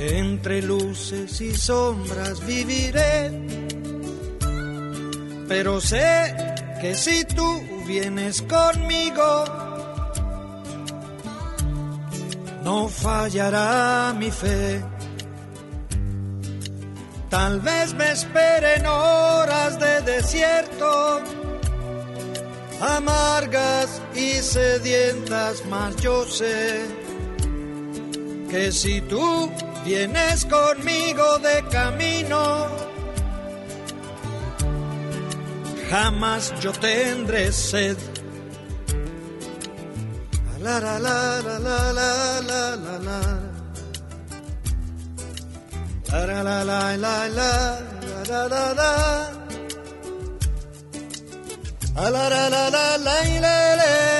entre luces y sombras viviré, pero sé que si tú vienes conmigo, no fallará mi fe. Tal vez me esperen horas de desierto, amargas y sedientas, mas yo sé que si tú vienes conmigo de camino, jamás yo tendré sed. La la la la la la la la la. La la la la la la la la la. La la la la la la la la la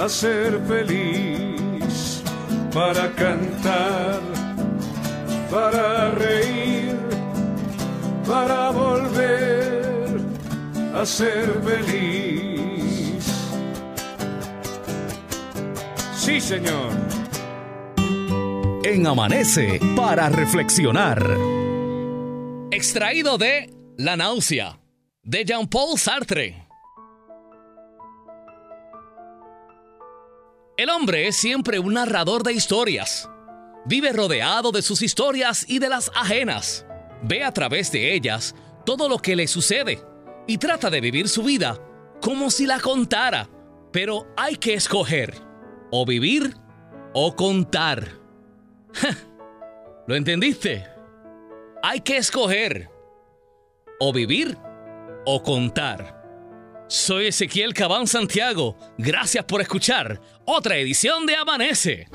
a ser feliz, para cantar, para reír, para volver a ser feliz. Sí, Señor. En Amanece para reflexionar. Extraído de La náusea, de Jean-Paul Sartre. El hombre es siempre un narrador de historias. Vive rodeado de sus historias y de las ajenas. Ve a través de ellas todo lo que le sucede y trata de vivir su vida como si la contara. Pero hay que escoger o vivir o contar. ¿Lo entendiste? Hay que escoger o vivir o contar. Soy Ezequiel Cabán Santiago. Gracias por escuchar otra edición de Amanece.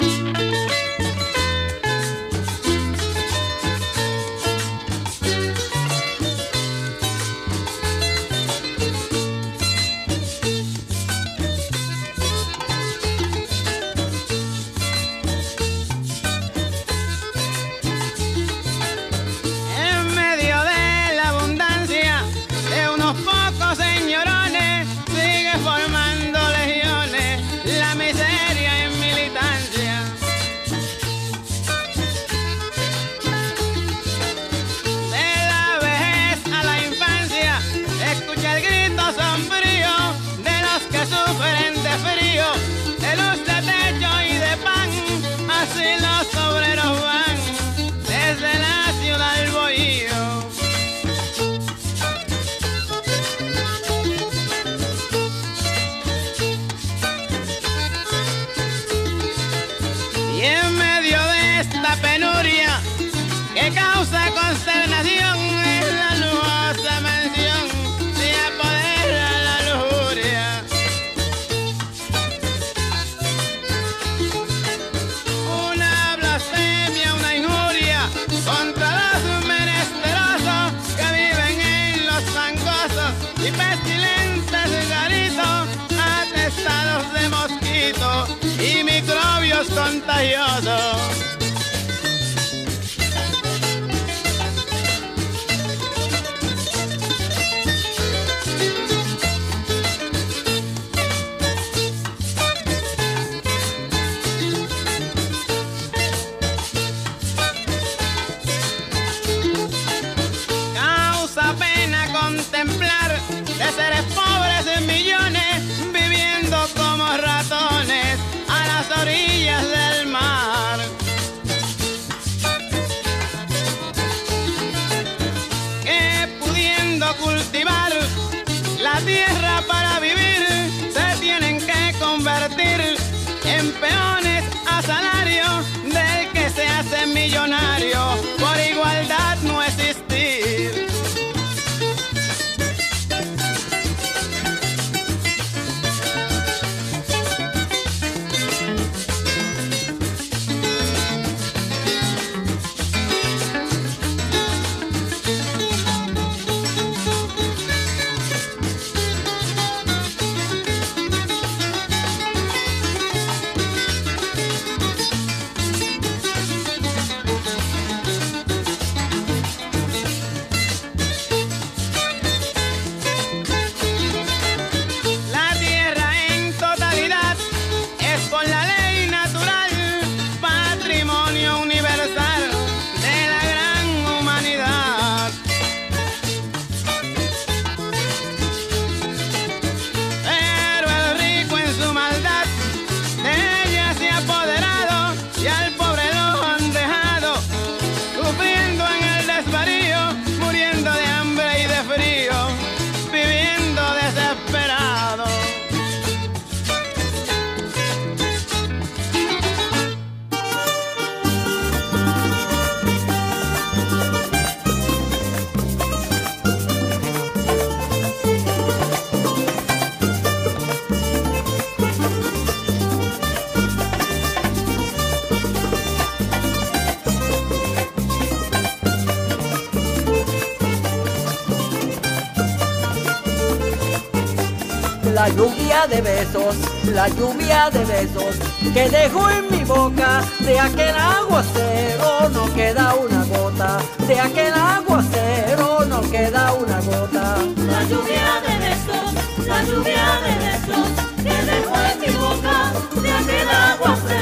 Lluvia de besos, la lluvia de besos que dejó en mi boca. De aquel aguacero no queda una gota, de aquel aguacero no queda una gota. La lluvia de besos, la lluvia de besos que dejó en mi boca. De aquel aguacero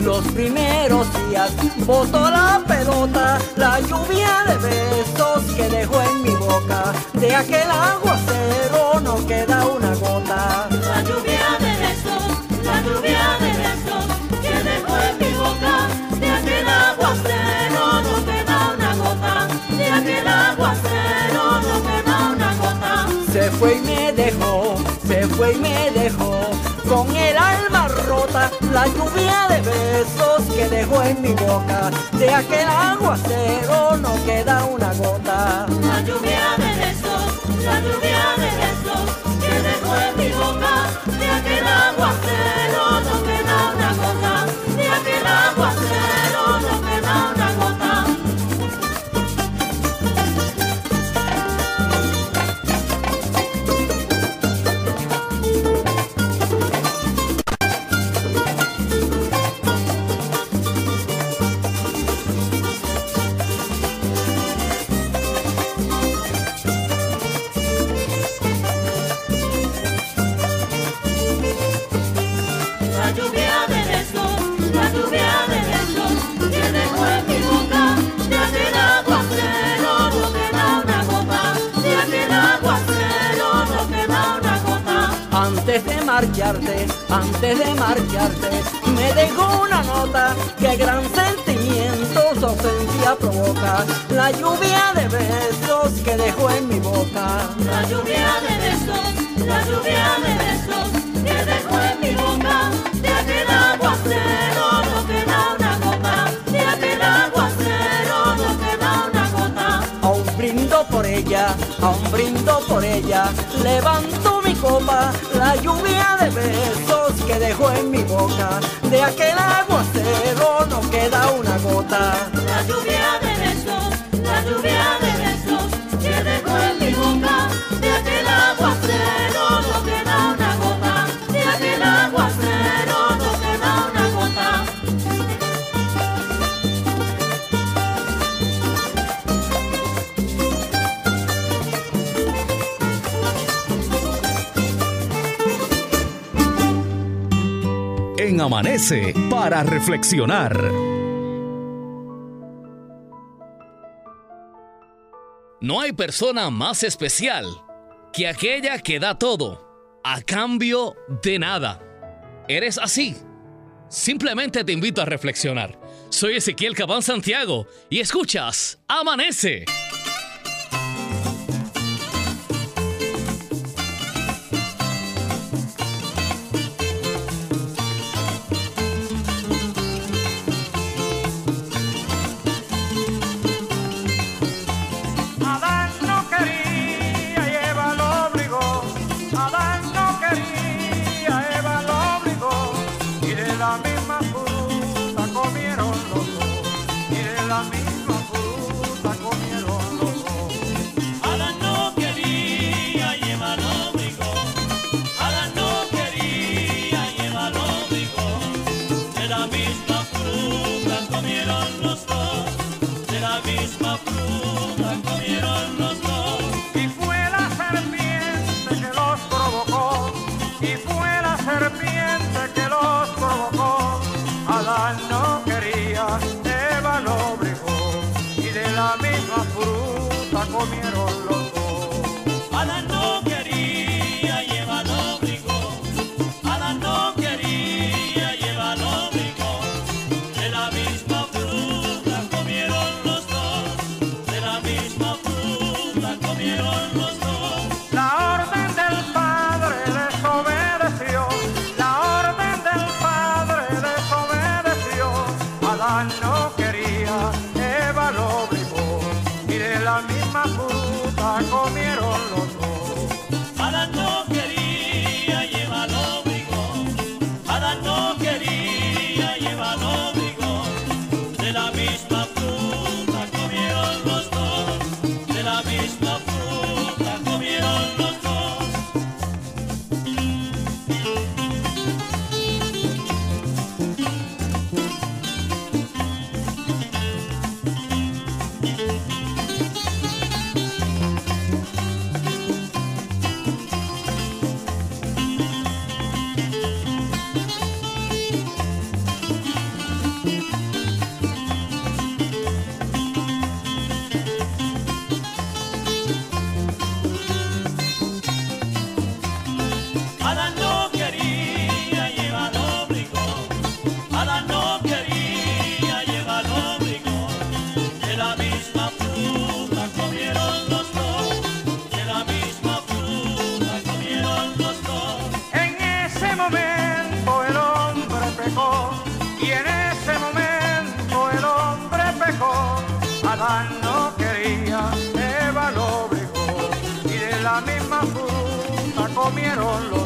los primeros días, botó la pelota, la lluvia de besos que dejó en mi boca, de aquel aguacero no queda una gota. La lluvia de besos, la lluvia de besos que dejó en mi boca, de aquel aguacero no queda una gota, de aquel aguacero no queda una gota. Se fue y me dejó fue y me dejó con el alma rota, la lluvia de besos que dejó en mi boca, de aquel aguacero no queda una gota. La lluvia de besos, la lluvia de besos que dejó en mi boca. Amanece para reflexionar. No hay persona más especial que aquella que da todo a cambio de nada. ¿Eres así? Simplemente te invito a reflexionar. Soy Ezequiel Cabán Santiago y escuchas Amanece. Comieron los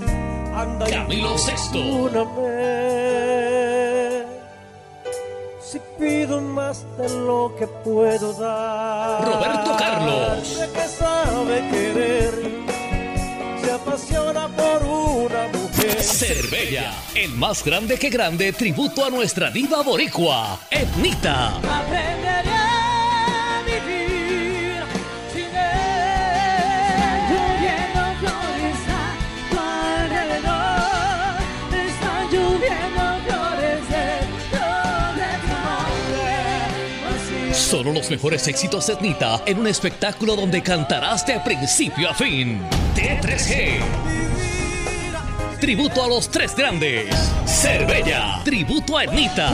Anda y Camilo perdóname. Si pido más de lo que puedo dar. Roberto Carlos. De que sabe querer, se apasiona por una mujer. Cervella, el más grande que grande tributo a nuestra diva boricua, Etnita. Aprenderé Solo los mejores éxitos de Etnita en un espectáculo donde cantarás de principio a fin. T3G. Tributo a los tres grandes. Cervella. Tributo a Etnita.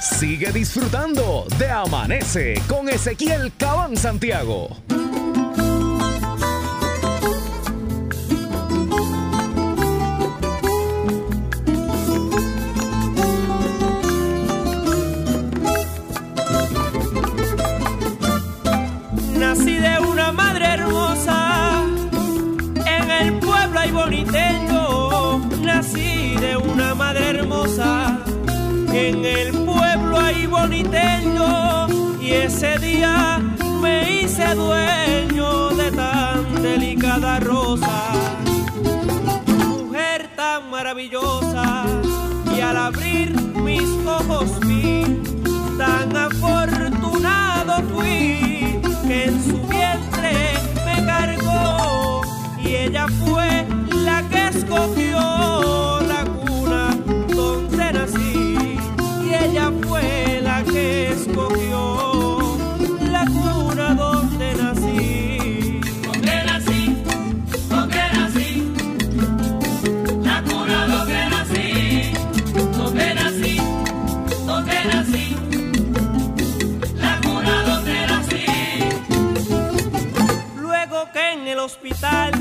Sigue disfrutando de Amanece con Ezequiel Cabán Santiago. Nací de una madre hermosa, en el pueblo hay boniteño. Nací de una madre hermosa, en el boniteño. Y ese día me hice dueño de tan delicada rosa. Mujer tan maravillosa, y al abrir mis ojos vi tan afortunado fui que en su vientre me cargó y ella fue la que escogió hospital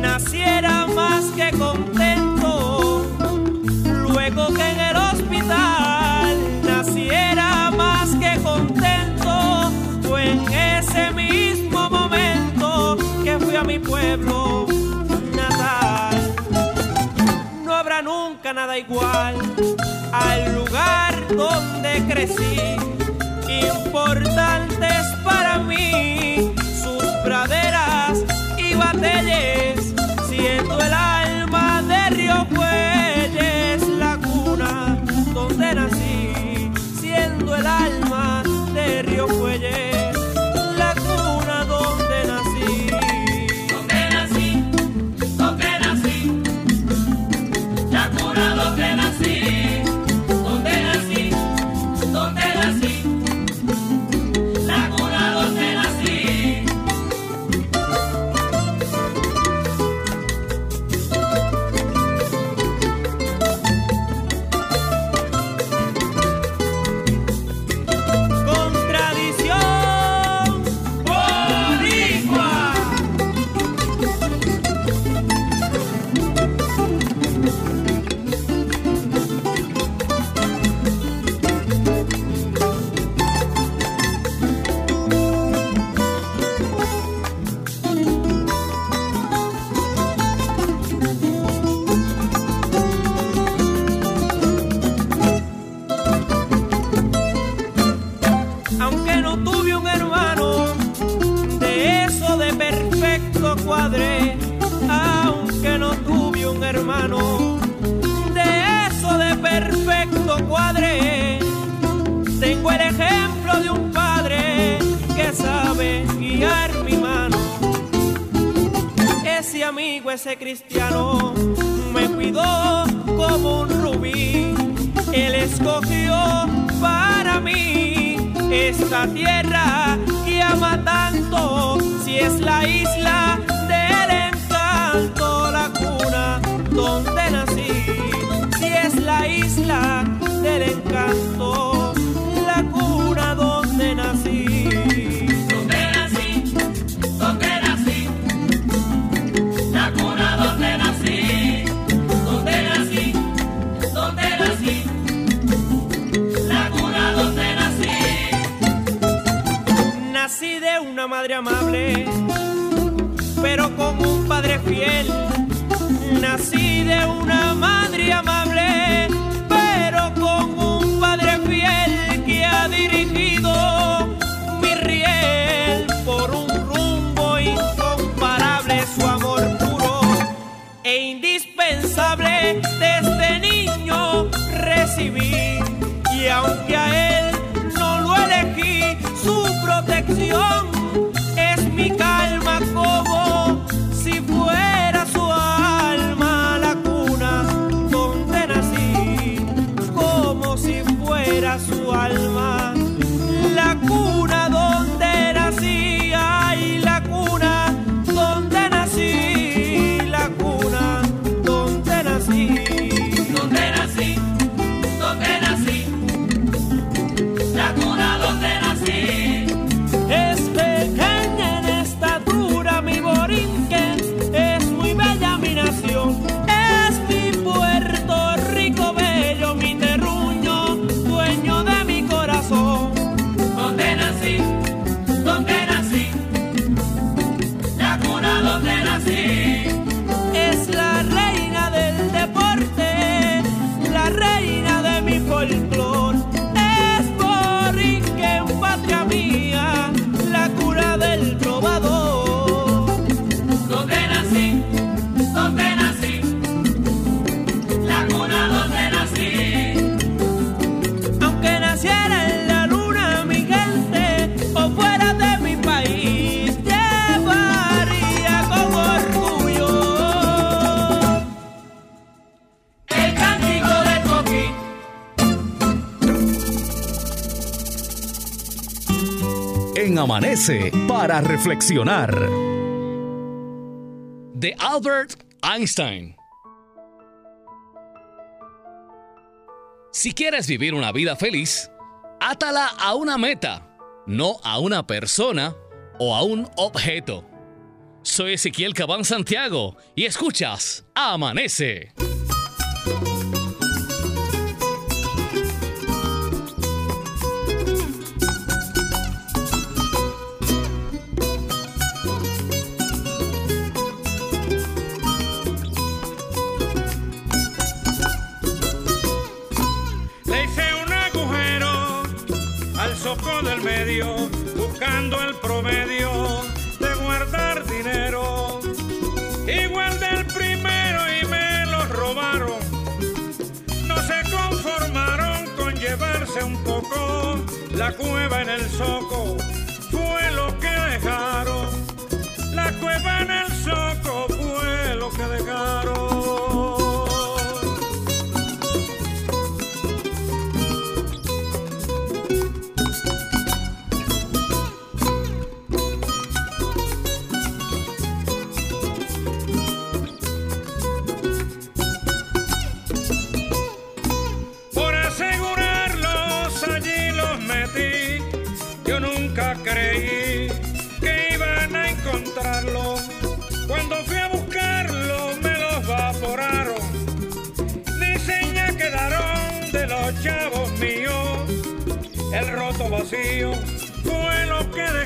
naciera más que contento. Luego que en el hospital naciera más que contento, fue en ese mismo momento que fui a mi pueblo natal. No habrá nunca nada igual al lugar donde crecí. Importantes para ese cristiano, me cuidó como un rubí. Él escogió para mí esta tierra que ama tanto. Si es la isla del encanto, la cuna donde nací. Si es la isla del encanto, madre amable, pero con un padre fiel. Nací de una madre amable, pero con un padre fiel que ha dirigido mi riel por un rumbo incomparable. Su amor puro e indispensable desde niño recibí. Y aunque a él no lo elegí, su protección Amanece para reflexionar. de Albert Einstein. Si quieres vivir una vida feliz, átala a una meta, no a una persona o a un objeto. Soy Ezequiel Cabán Santiago y escuchas Amanece. Promedio de guardar dinero. Igual del primero y me lo robaron. No se conformaron con llevarse un poco la cueva en el soco. Fue lo que dejaron. La cueva en el soco fue lo que dejaron. Vacío fue lo que dejaron.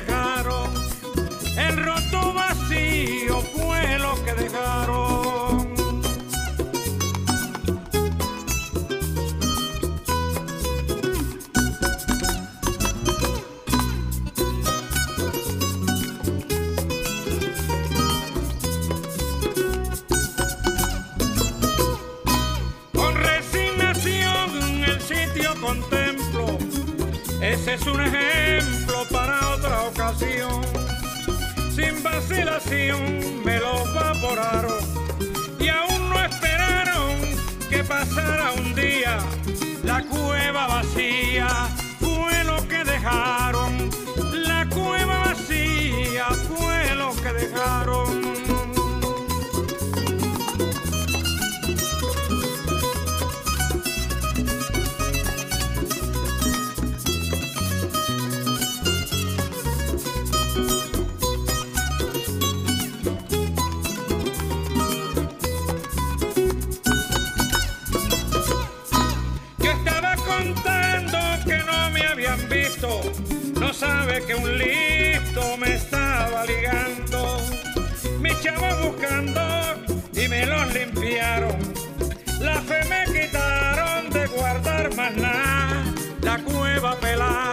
La cueva pelada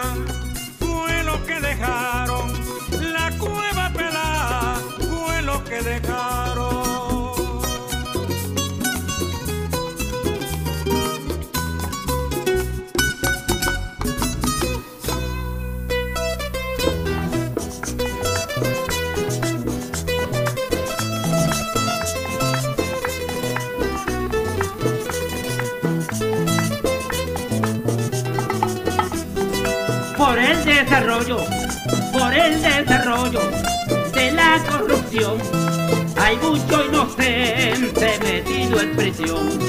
desarrollo, por el desarrollo de la corrupción. Hay mucho inocente metido en prisión.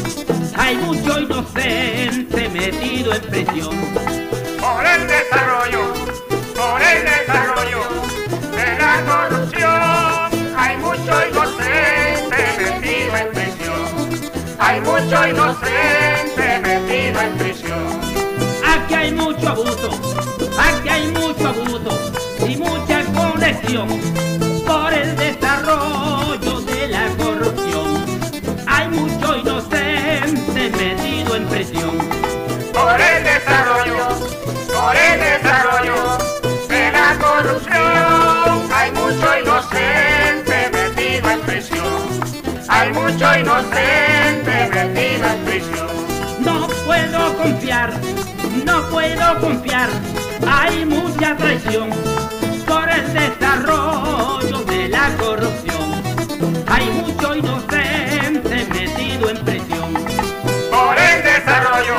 Hay mucho inocente metido en prisión. por el desarrollo, por el desarrollo de la corrupción. Hay mucho inocente metido en prisión. Hay mucho inocente por el desarrollo de la corrupción. Hay mucho inocente metido en prisión. Por el desarrollo, por el desarrollo de la corrupción. Hay mucho inocente metido en prisión. Hay mucho inocente metido en prisión. No puedo confiar, no puedo confiar. Hay mucha traición el desarrollo de la corrupción. Hay mucho inocente metido en prisión. por el desarrollo,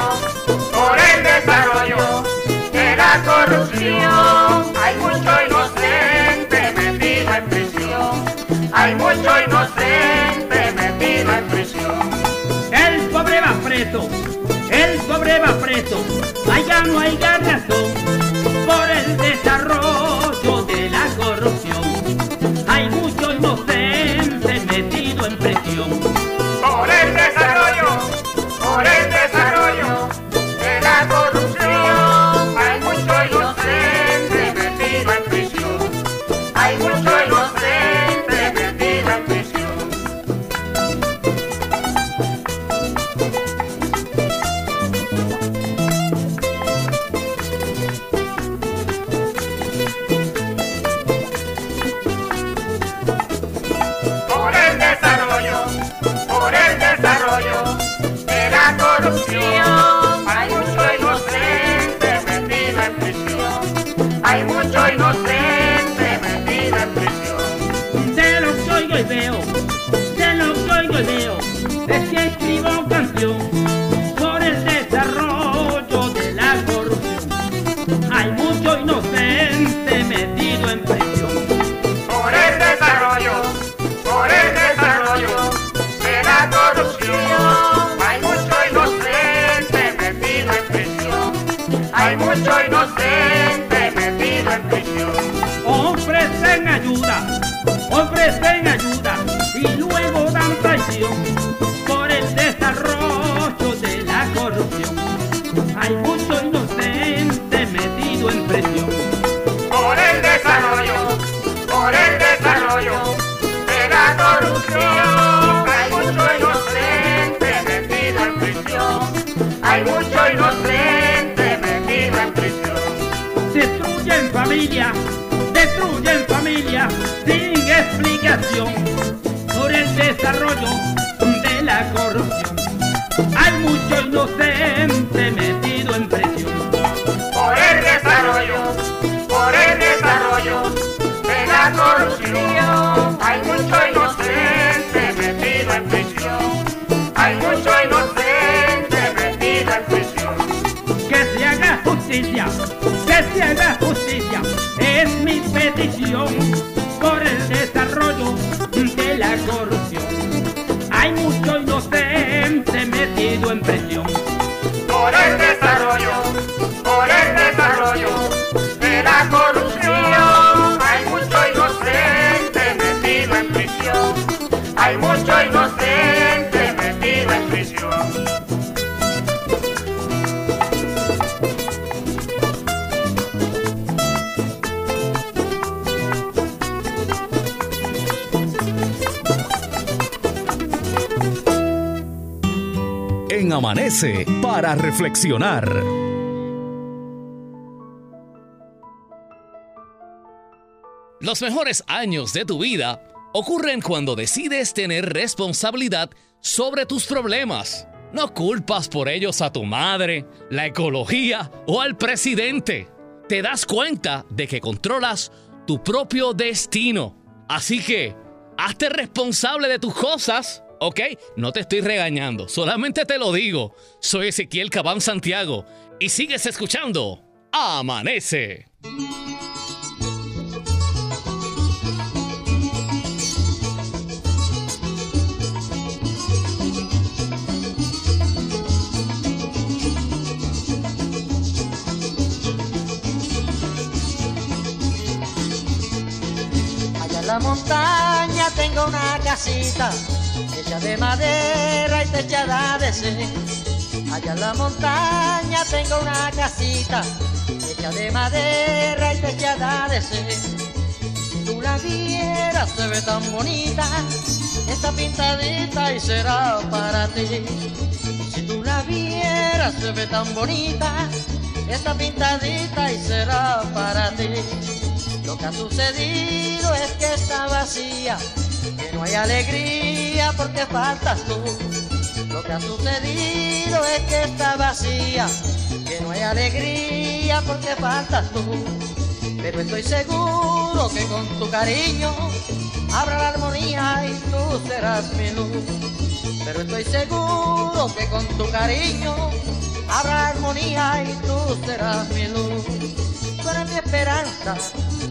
por el desarrollo de la corrupción. Hay mucho inocente metido en prisión. Hay mucho inocente metido en prisión. El pobre va preso, el pobre va preso, allá no hay razón prisión. Familia, destruyen familia sin explicación. Por el desarrollo Amanece para reflexionar. Los mejores años de tu vida ocurren cuando decides tener responsabilidad sobre tus problemas. No culpas por ellos a tu madre, la ecología o al presidente. Te das cuenta de que controlas tu propio destino. Así que, hazte responsable de tus cosas, ¿ok? No te estoy regañando, solamente te lo digo. Soy Ezequiel Cabán Santiago y sigues escuchando Amanece. Allá en la montaña tengo una casita hecha de madera y techada de zinc. Allá en la montaña tengo una casita hecha de madera y techada de zinc. Si tú la vieras se ve tan bonita, está pintadita y será para ti. Si tú la vieras se ve tan bonita, está pintadita y será para ti. Lo que ha sucedido es que está vacía, que no hay alegría porque faltas tú. Lo que ha sucedido es que está vacía, que no hay alegría porque faltas tú. Pero estoy seguro que con tu cariño habrá la armonía y tú serás mi luz. Pero estoy seguro que con tu cariño habrá armonía y tú serás mi luz. Tú eres mi esperanza,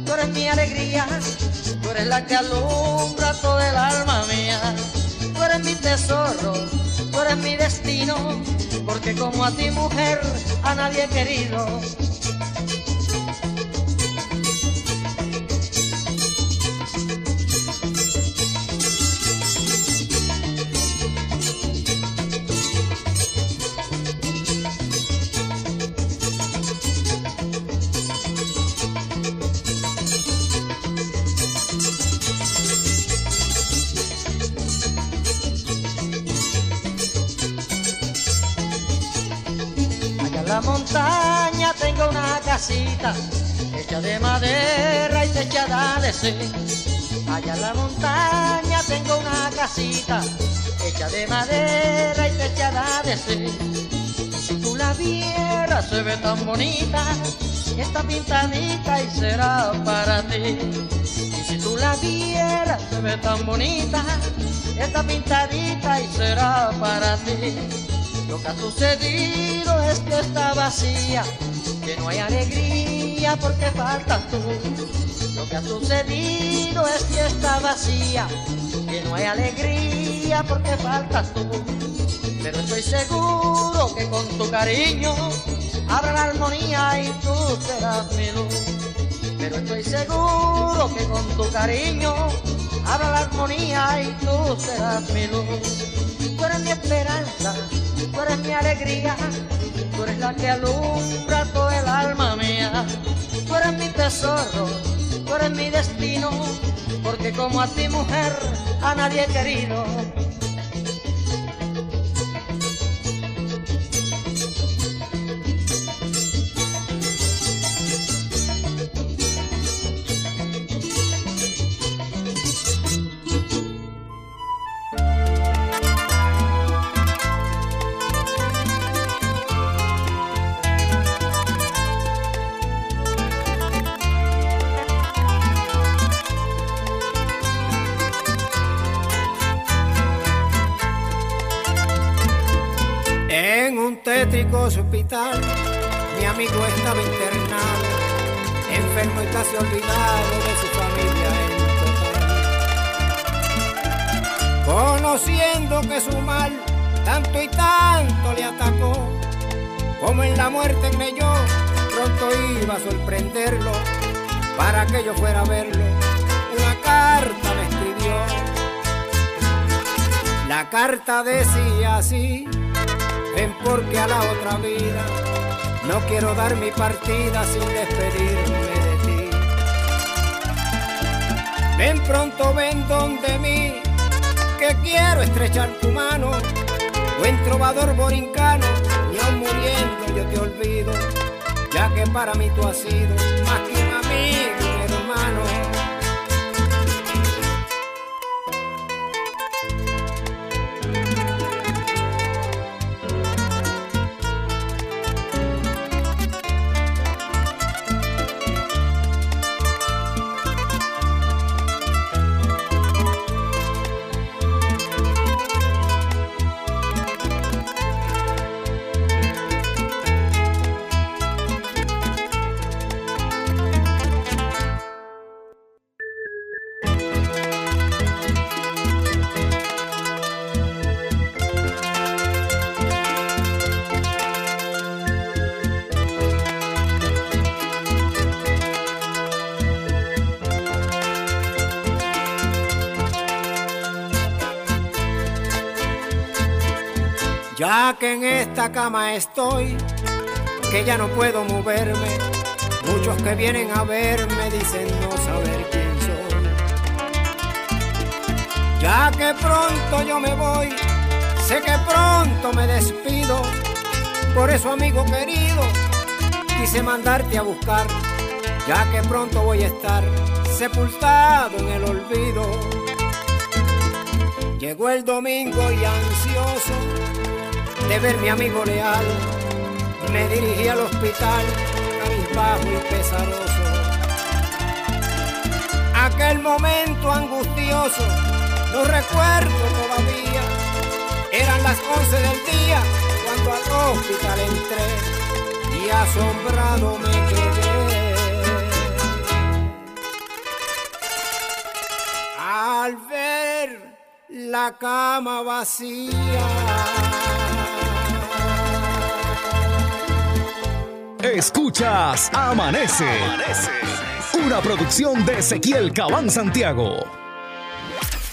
tú eres mi alegría, tú eres la que alumbra todo el alma mía. Tú eres mi tesoro, tú eres mi destino, porque como a ti mujer a nadie he querido. Casita hecha de madera y techada de zinc. Allá en la montaña tengo una casita hecha de madera y techada de zinc. Si tú la vieras se ve tan bonita, está pintadita y será para ti. Y si tú la vieras se ve tan bonita, está pintadita y será para ti. Lo que ha sucedido es que está vacía, que no hay alegría porque faltas tú. Lo que ha sucedido es está vacía, que no hay alegría porque faltas tú. Pero estoy seguro que con tu cariño habrá la armonía y tú serás mi luz. Pero estoy seguro que con tu cariño habrá la armonía y tú serás mi luz. Tú eres mi esperanza, tú eres mi alegría, la que alumbra todo el alma mía. Tú mi tesoro, tú mi destino, porque como a ti mujer a nadie he querido. Atacó, como en la muerte creyó, pronto iba a sorprenderlo, para que yo fuera a verlo, una carta me escribió. La carta decía así. Ven porque a la otra vida no quiero dar mi partida sin despedirme de ti. Ven pronto, ven donde mí, que quiero estrechar tu mano. Buen trovador borincano, ni muriendo yo te olvido, ya que para mí tú has sido más que un amigo, hermano. Que en esta cama estoy, que ya no puedo moverme, muchos que vienen a verme dicen no saber quién soy. Ya que pronto yo me voy, sé que pronto me despido, por eso amigo querido, quise mandarte a buscar, ya que pronto voy a estar sepultado en el olvido. Llegó el domingo y ansioso de ver mi amigo leal, me dirigí al hospital, cabizbajo y pesaroso. Aquel momento angustioso, lo recuerdo todavía, eran las once del día cuando al hospital entré y asombrado me quedé. Al ver la cama vacía. Escuchas Amanece. Una producción de Ezequiel Cabán Santiago.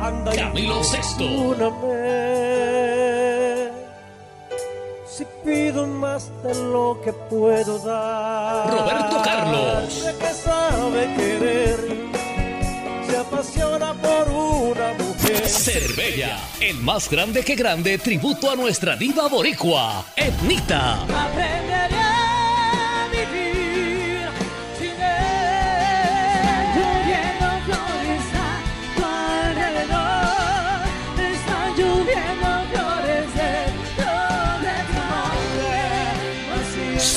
anda Camilo Sexto. perdóname. Si pido más de lo que puedo dar. Roberto Carlos. Sé que sabe querer. Se apasiona por una mujer. Cervella, el más grande que grande tributo a nuestra diva boricua, Etnita.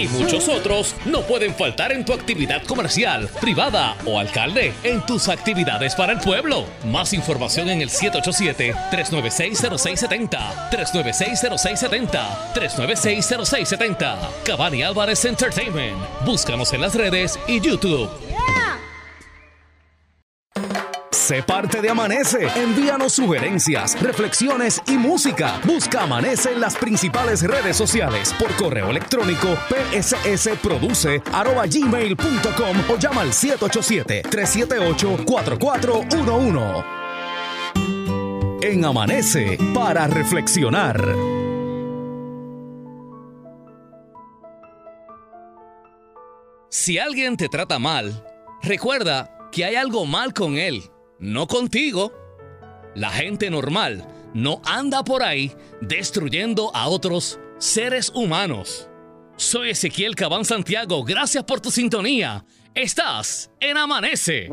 Y muchos otros no pueden faltar en tu actividad comercial, privada o alcalde, en tus actividades para el pueblo. Más información en el 787-396-0670, 396-0670, 396-0670. Cabani Álvarez Entertainment. Búscanos en las redes y YouTube. Sé parte de Amanece. Envíanos sugerencias, reflexiones y música. Busca Amanece en las principales redes sociales por correo electrónico pssproduce.gmail.com o llama al 787-378-4411. En Amanece para reflexionar. Si alguien te trata mal, recuerda que hay algo mal con él, no contigo. La gente normal no anda por ahí destruyendo a otros seres humanos. Soy Ezequiel Cabán Santiago, gracias por tu sintonía. Estás en Amanece.